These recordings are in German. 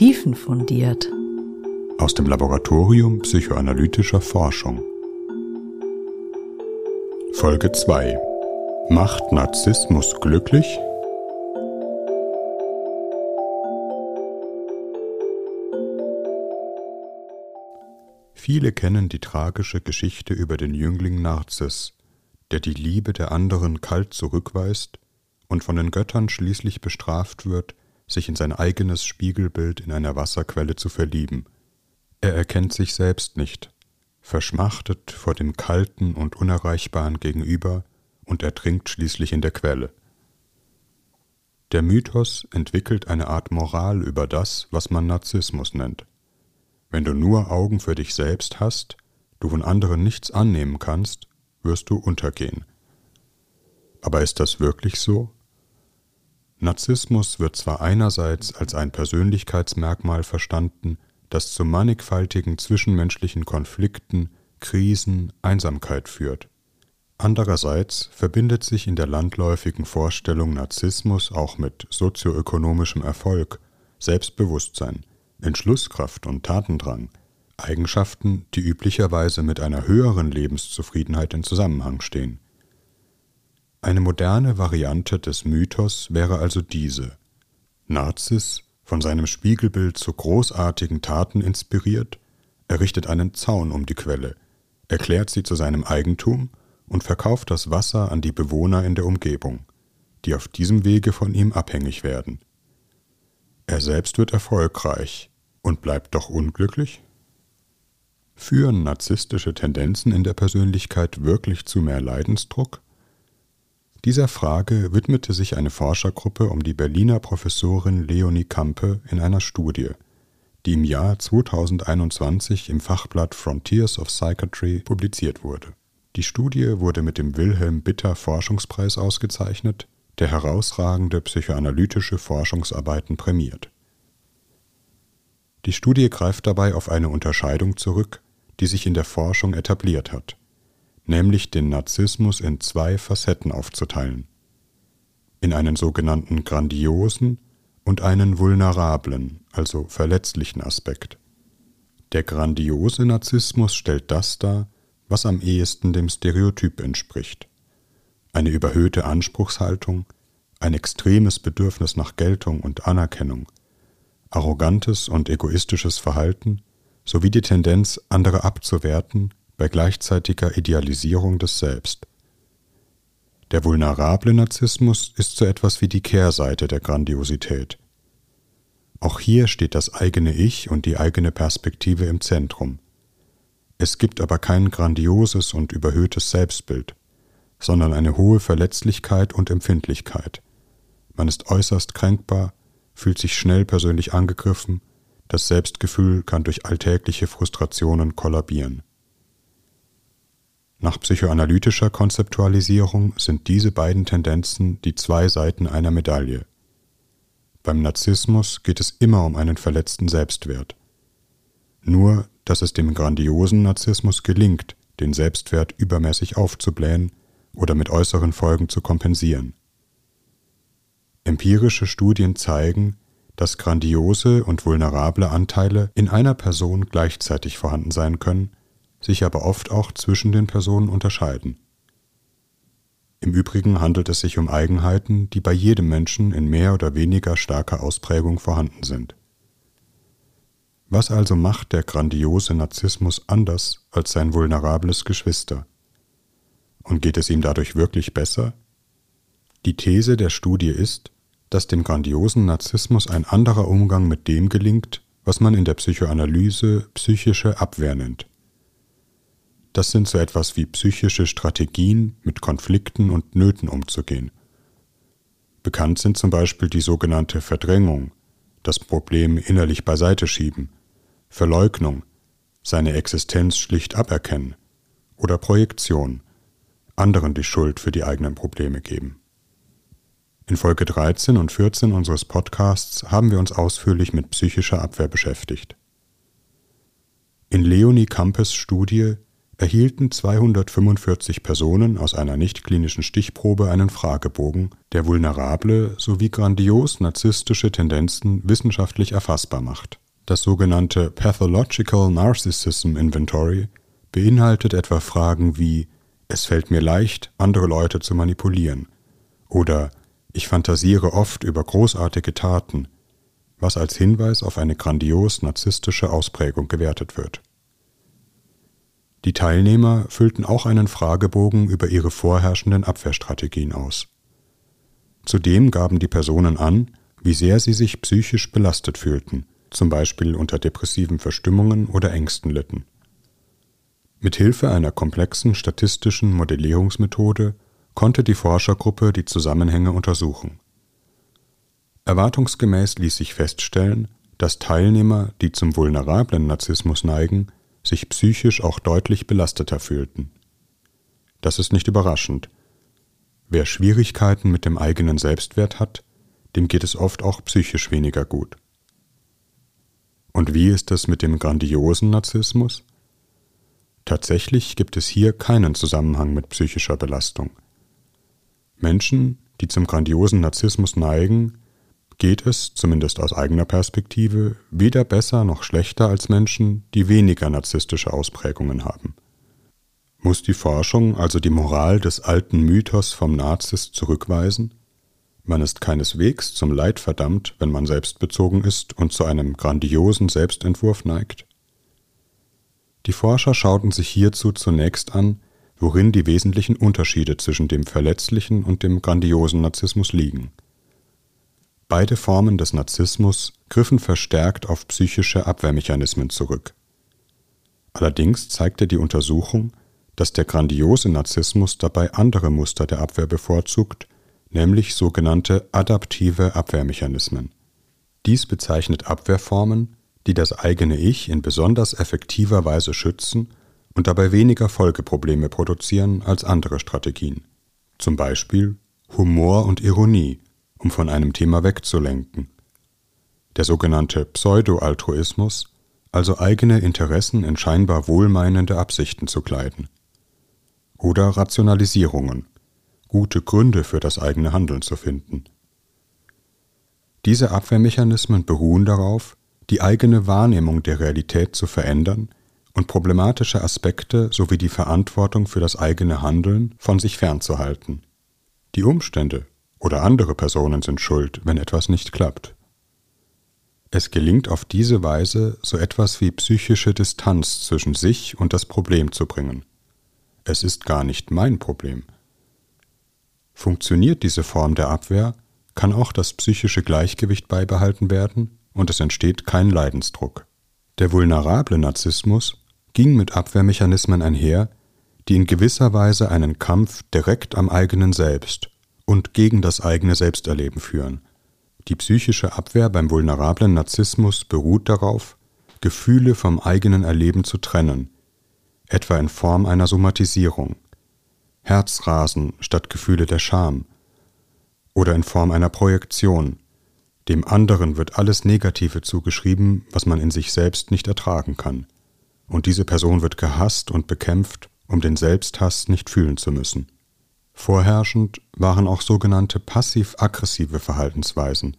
tiefenfundiert. Aus dem Laboratorium psychoanalytischer Forschung. Folge 2. Macht Narzissmus glücklich? Viele kennen die tragische Geschichte über den Jüngling Narziss, der die Liebe der anderen kalt zurückweist und von den Göttern schließlich bestraft wird, sich in sein eigenes Spiegelbild in einer Wasserquelle zu verlieben. Er erkennt sich selbst nicht, verschmachtet vor dem kalten und unerreichbaren Gegenüber und ertrinkt schließlich in der Quelle. Der Mythos entwickelt eine Art Moral über das, was man Narzissmus nennt. Wenn du nur Augen für dich selbst hast, du von anderen nichts annehmen kannst, wirst du untergehen. Aber ist das wirklich so? Narzissmus wird zwar einerseits als ein Persönlichkeitsmerkmal verstanden, das zu mannigfaltigen zwischenmenschlichen Konflikten, Krisen, Einsamkeit führt. Andererseits verbindet sich in der landläufigen Vorstellung Narzissmus auch mit sozioökonomischem Erfolg, Selbstbewusstsein, Entschlusskraft und Tatendrang, Eigenschaften, die üblicherweise mit einer höheren Lebenszufriedenheit in Zusammenhang stehen. Eine moderne Variante des Mythos wäre also diese. Narziss, von seinem Spiegelbild zu großartigen Taten inspiriert, errichtet einen Zaun um die Quelle, erklärt sie zu seinem Eigentum und verkauft das Wasser an die Bewohner in der Umgebung, die auf diesem Wege von ihm abhängig werden. Er selbst wird erfolgreich, und bleibt doch unglücklich? Führen narzisstische Tendenzen in der Persönlichkeit wirklich zu mehr Leidensdruck? Dieser Frage widmete sich eine Forschergruppe um die Berliner Professorin Leonie Kampe in einer Studie, die im Jahr 2021 im Fachblatt Frontiers of Psychiatry publiziert wurde. Die Studie wurde mit dem Wilhelm Bitter Forschungspreis ausgezeichnet, der herausragende psychoanalytische Forschungsarbeiten prämiert. Die Studie greift dabei auf eine Unterscheidung zurück, die sich in der Forschung etabliert hat, nämlich den Narzissmus in zwei Facetten aufzuteilen. In einen sogenannten grandiosen und einen vulnerablen, also verletzlichen Aspekt. Der grandiose Narzissmus stellt das dar, was am ehesten dem Stereotyp entspricht. Eine überhöhte Anspruchshaltung, ein extremes Bedürfnis nach Geltung und Anerkennung, arrogantes und egoistisches Verhalten sowie die Tendenz, andere abzuwerten bei gleichzeitiger Idealisierung des Selbst. Der vulnerable Narzissmus ist so etwas wie die Kehrseite der Grandiosität. Auch hier steht das eigene Ich und die eigene Perspektive im Zentrum. Es gibt aber kein grandioses und überhöhtes Selbstbild, sondern eine hohe Verletzlichkeit und Empfindlichkeit. Man ist äußerst kränkbar, fühlt sich schnell persönlich angegriffen, das Selbstgefühl kann durch alltägliche Frustrationen kollabieren. Nach psychoanalytischer Konzeptualisierung sind diese beiden Tendenzen die zwei Seiten einer Medaille. Beim Narzissmus geht es immer um einen verletzten Selbstwert. Nur, dass es dem grandiosen Narzissmus gelingt, den Selbstwert übermäßig aufzublähen oder mit äußeren Folgen zu kompensieren. Empirische Studien zeigen, dass grandiose und vulnerable Anteile in einer Person gleichzeitig vorhanden sein können, sich aber oft auch zwischen den Personen unterscheiden. Im Übrigen handelt es sich um Eigenheiten, die bei jedem Menschen in mehr oder weniger starker Ausprägung vorhanden sind. Was also macht der grandiose Narzissmus anders als sein vulnerables Geschwister? Und geht es ihm dadurch wirklich besser? Die These der Studie ist, dass dem grandiosen Narzissmus ein anderer Umgang mit dem gelingt, was man in der Psychoanalyse psychische Abwehr nennt. Das sind so etwas wie psychische Strategien, mit Konflikten und Nöten umzugehen. Bekannt sind zum Beispiel die sogenannte Verdrängung, das Problem innerlich beiseite schieben, Verleugnung, seine Existenz schlicht aberkennen oder Projektion, anderen die Schuld für die eigenen Probleme geben. In Folge 13 und 14 unseres Podcasts haben wir uns ausführlich mit psychischer Abwehr beschäftigt. In Leonie Campes Studie erhielten 245 Personen aus einer nichtklinischen Stichprobe einen Fragebogen, der vulnerable sowie grandios narzisstische Tendenzen wissenschaftlich erfassbar macht. Das sogenannte Pathological Narcissism Inventory beinhaltet etwa Fragen wie Es fällt mir leicht, andere Leute zu manipulieren oder Ich fantasiere oft über großartige Taten, was als Hinweis auf eine grandios narzisstische Ausprägung gewertet wird. Die Teilnehmer füllten auch einen Fragebogen über ihre vorherrschenden Abwehrstrategien aus. Zudem gaben die Personen an, wie sehr sie sich psychisch belastet fühlten, zum Beispiel unter depressiven Verstimmungen oder Ängsten litten. Mit Hilfe einer komplexen statistischen Modellierungsmethode konnte die Forschergruppe die Zusammenhänge untersuchen. Erwartungsgemäß ließ sich feststellen, dass Teilnehmer, die zum vulnerablen Narzissmus neigen, sich psychisch auch deutlich belasteter fühlten. Das ist nicht überraschend. Wer Schwierigkeiten mit dem eigenen Selbstwert hat, dem geht es oft auch psychisch weniger gut. Und wie ist es mit dem grandiosen Narzissmus? Tatsächlich gibt es hier keinen Zusammenhang mit psychischer Belastung. Menschen, die zum grandiosen Narzissmus neigen, geht es, zumindest aus eigener Perspektive, weder besser noch schlechter als Menschen, die weniger narzisstische Ausprägungen haben. Muss die Forschung also die Moral des alten Mythos vom Narzis zurückweisen? Man ist keineswegs zum Leid verdammt, wenn man selbstbezogen ist und zu einem grandiosen Selbstentwurf neigt? Die Forscher schauten sich hierzu zunächst an, worin die wesentlichen Unterschiede zwischen dem verletzlichen und dem grandiosen Narzissmus liegen – Beide Formen des Narzissmus griffen verstärkt auf psychische Abwehrmechanismen zurück. Allerdings zeigte die Untersuchung, dass der grandiose Narzissmus dabei andere Muster der Abwehr bevorzugt, nämlich sogenannte adaptive Abwehrmechanismen. Dies bezeichnet Abwehrformen, die das eigene Ich in besonders effektiver Weise schützen und dabei weniger Folgeprobleme produzieren als andere Strategien. Zum Beispiel Humor und Ironie um von einem Thema wegzulenken. Der sogenannte Pseudo-Altruismus, also eigene Interessen in scheinbar wohlmeinende Absichten zu kleiden. Oder Rationalisierungen, gute Gründe für das eigene Handeln zu finden. Diese Abwehrmechanismen beruhen darauf, die eigene Wahrnehmung der Realität zu verändern und problematische Aspekte sowie die Verantwortung für das eigene Handeln von sich fernzuhalten. Die Umstände, oder andere Personen sind schuld, wenn etwas nicht klappt. Es gelingt auf diese Weise, so etwas wie psychische Distanz zwischen sich und das Problem zu bringen. Es ist gar nicht mein Problem. Funktioniert diese Form der Abwehr, kann auch das psychische Gleichgewicht beibehalten werden und es entsteht kein Leidensdruck. Der vulnerable Narzissmus ging mit Abwehrmechanismen einher, die in gewisser Weise einen Kampf direkt am eigenen Selbst und gegen das eigene Selbsterleben führen. Die psychische Abwehr beim vulnerablen Narzissmus beruht darauf, Gefühle vom eigenen Erleben zu trennen, etwa in Form einer Somatisierung, Herzrasen statt Gefühle der Scham, oder in Form einer Projektion, dem anderen wird alles Negative zugeschrieben, was man in sich selbst nicht ertragen kann, und diese Person wird gehasst und bekämpft, um den Selbsthass nicht fühlen zu müssen. Vorherrschend waren auch sogenannte passiv-aggressive Verhaltensweisen,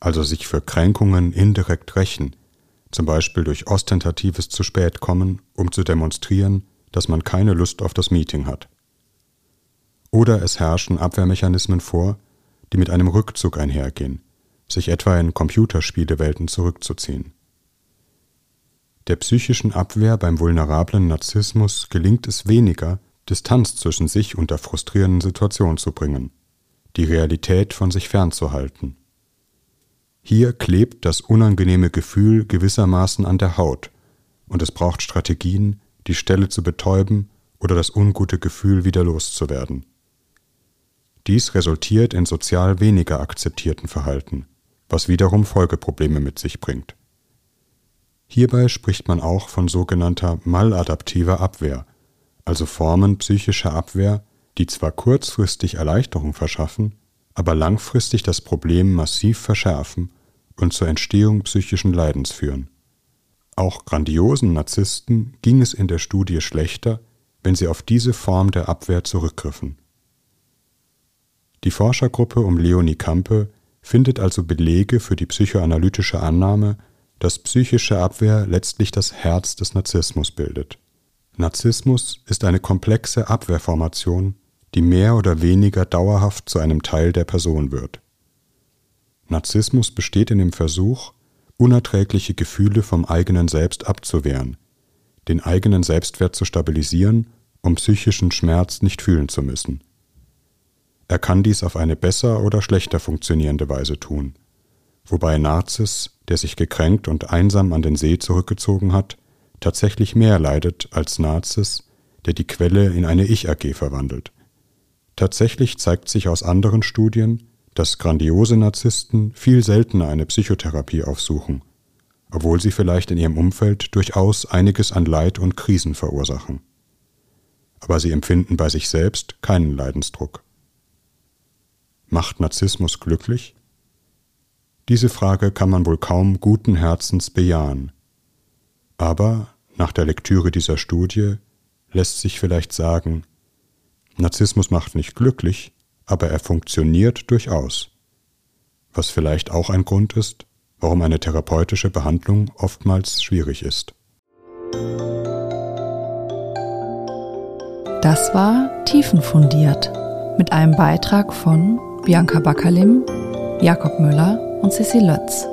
also sich für Kränkungen indirekt rächen, zum Beispiel durch ostentatives zu spät kommen, um zu demonstrieren, dass man keine Lust auf das Meeting hat. Oder es herrschen Abwehrmechanismen vor, die mit einem Rückzug einhergehen, sich etwa in Computerspielewelten zurückzuziehen. Der psychischen Abwehr beim vulnerablen Narzissmus gelingt es weniger, Distanz zwischen sich und der frustrierenden Situation zu bringen, die Realität von sich fernzuhalten. Hier klebt das unangenehme Gefühl gewissermaßen an der Haut, und es braucht Strategien, die Stelle zu betäuben oder das ungute Gefühl wieder loszuwerden. Dies resultiert in sozial weniger akzeptierten Verhalten, was wiederum Folgeprobleme mit sich bringt. Hierbei spricht man auch von sogenannter maladaptiver Abwehr, also Formen psychischer Abwehr, die zwar kurzfristig Erleichterung verschaffen, aber langfristig das Problem massiv verschärfen und zur Entstehung psychischen Leidens führen. Auch grandiosen Narzissten ging es in der Studie schlechter, wenn sie auf diese Form der Abwehr zurückgriffen. Die Forschergruppe um Leonie Campe findet also Belege für die psychoanalytische Annahme, dass psychische Abwehr letztlich das Herz des Narzissmus bildet. Narzissmus ist eine komplexe Abwehrformation, die mehr oder weniger dauerhaft zu einem Teil der Person wird. Narzissmus besteht in dem Versuch, unerträgliche Gefühle vom eigenen Selbst abzuwehren, den eigenen Selbstwert zu stabilisieren, um psychischen Schmerz nicht fühlen zu müssen. Er kann dies auf eine besser oder schlechter funktionierende Weise tun, wobei Narzis, der sich gekränkt und einsam an den See zurückgezogen hat, tatsächlich mehr leidet als Narzis, der die Quelle in eine Ich-AG verwandelt. Tatsächlich zeigt sich aus anderen Studien, dass grandiose Narzissten viel seltener eine Psychotherapie aufsuchen, obwohl sie vielleicht in ihrem Umfeld durchaus einiges an Leid und Krisen verursachen. Aber sie empfinden bei sich selbst keinen Leidensdruck. Macht Narzissmus glücklich? Diese Frage kann man wohl kaum guten Herzens bejahen. Aber nach der Lektüre dieser Studie lässt sich vielleicht sagen, Narzissmus macht nicht glücklich, aber er funktioniert durchaus. Was vielleicht auch ein Grund ist, warum eine therapeutische Behandlung oftmals schwierig ist. Das war Tiefenfundiert mit einem Beitrag von Bianca Backerlim, Jakob Müller und Cecil Lötz.